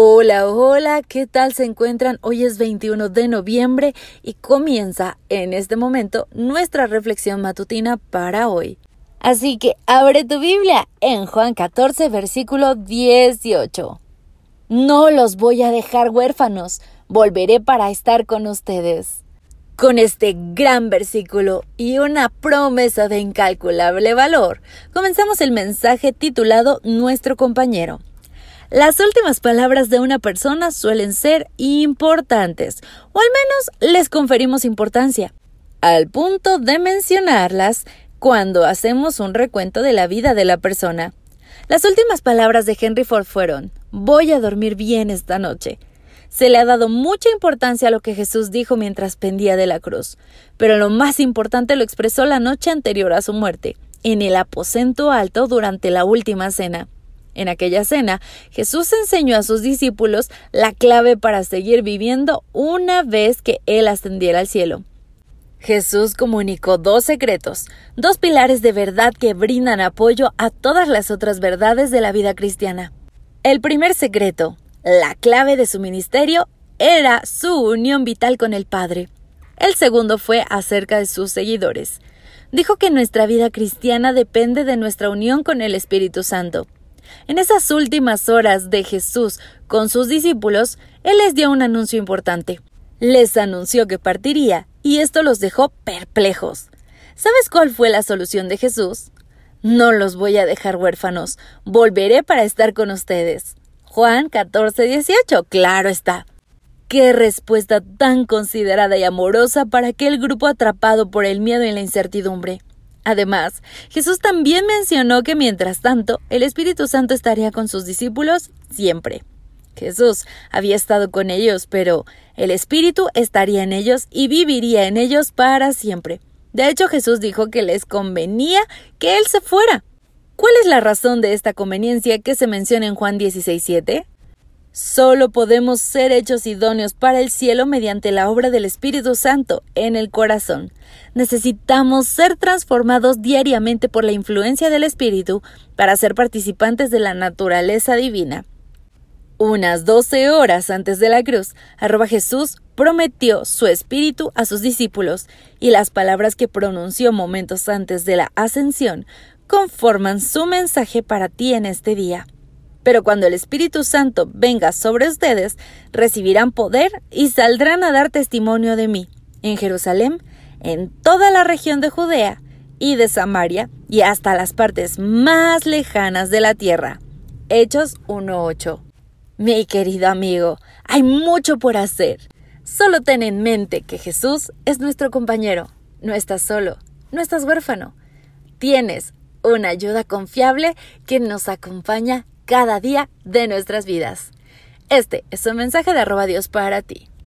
Hola, hola, ¿qué tal se encuentran? Hoy es 21 de noviembre y comienza en este momento nuestra reflexión matutina para hoy. Así que abre tu Biblia en Juan 14, versículo 18. No los voy a dejar huérfanos, volveré para estar con ustedes. Con este gran versículo y una promesa de incalculable valor, comenzamos el mensaje titulado Nuestro compañero. Las últimas palabras de una persona suelen ser importantes, o al menos les conferimos importancia, al punto de mencionarlas cuando hacemos un recuento de la vida de la persona. Las últimas palabras de Henry Ford fueron, voy a dormir bien esta noche. Se le ha dado mucha importancia a lo que Jesús dijo mientras pendía de la cruz, pero lo más importante lo expresó la noche anterior a su muerte, en el aposento alto durante la última cena. En aquella cena, Jesús enseñó a sus discípulos la clave para seguir viviendo una vez que Él ascendiera al cielo. Jesús comunicó dos secretos, dos pilares de verdad que brindan apoyo a todas las otras verdades de la vida cristiana. El primer secreto, la clave de su ministerio, era su unión vital con el Padre. El segundo fue acerca de sus seguidores. Dijo que nuestra vida cristiana depende de nuestra unión con el Espíritu Santo. En esas últimas horas de Jesús con sus discípulos, Él les dio un anuncio importante. Les anunció que partiría, y esto los dejó perplejos. ¿Sabes cuál fue la solución de Jesús? No los voy a dejar huérfanos, volveré para estar con ustedes. Juan 14, 18, claro está. Qué respuesta tan considerada y amorosa para aquel grupo atrapado por el miedo y la incertidumbre. Además, Jesús también mencionó que mientras tanto, el Espíritu Santo estaría con sus discípulos siempre. Jesús había estado con ellos, pero el Espíritu estaría en ellos y viviría en ellos para siempre. De hecho, Jesús dijo que les convenía que Él se fuera. ¿Cuál es la razón de esta conveniencia que se menciona en Juan 16.7? Solo podemos ser hechos idóneos para el cielo mediante la obra del Espíritu Santo en el corazón. Necesitamos ser transformados diariamente por la influencia del Espíritu para ser participantes de la naturaleza divina. Unas doce horas antes de la cruz, arroba Jesús prometió su espíritu a sus discípulos, y las palabras que pronunció momentos antes de la ascensión conforman su mensaje para ti en este día. Pero cuando el Espíritu Santo venga sobre ustedes, recibirán poder y saldrán a dar testimonio de mí, en Jerusalén, en toda la región de Judea y de Samaria, y hasta las partes más lejanas de la tierra. Hechos 1.8. Mi querido amigo, hay mucho por hacer. Solo ten en mente que Jesús es nuestro compañero. No estás solo, no estás huérfano. Tienes una ayuda confiable que nos acompaña cada día de nuestras vidas. Este es un mensaje de arroba Dios para ti.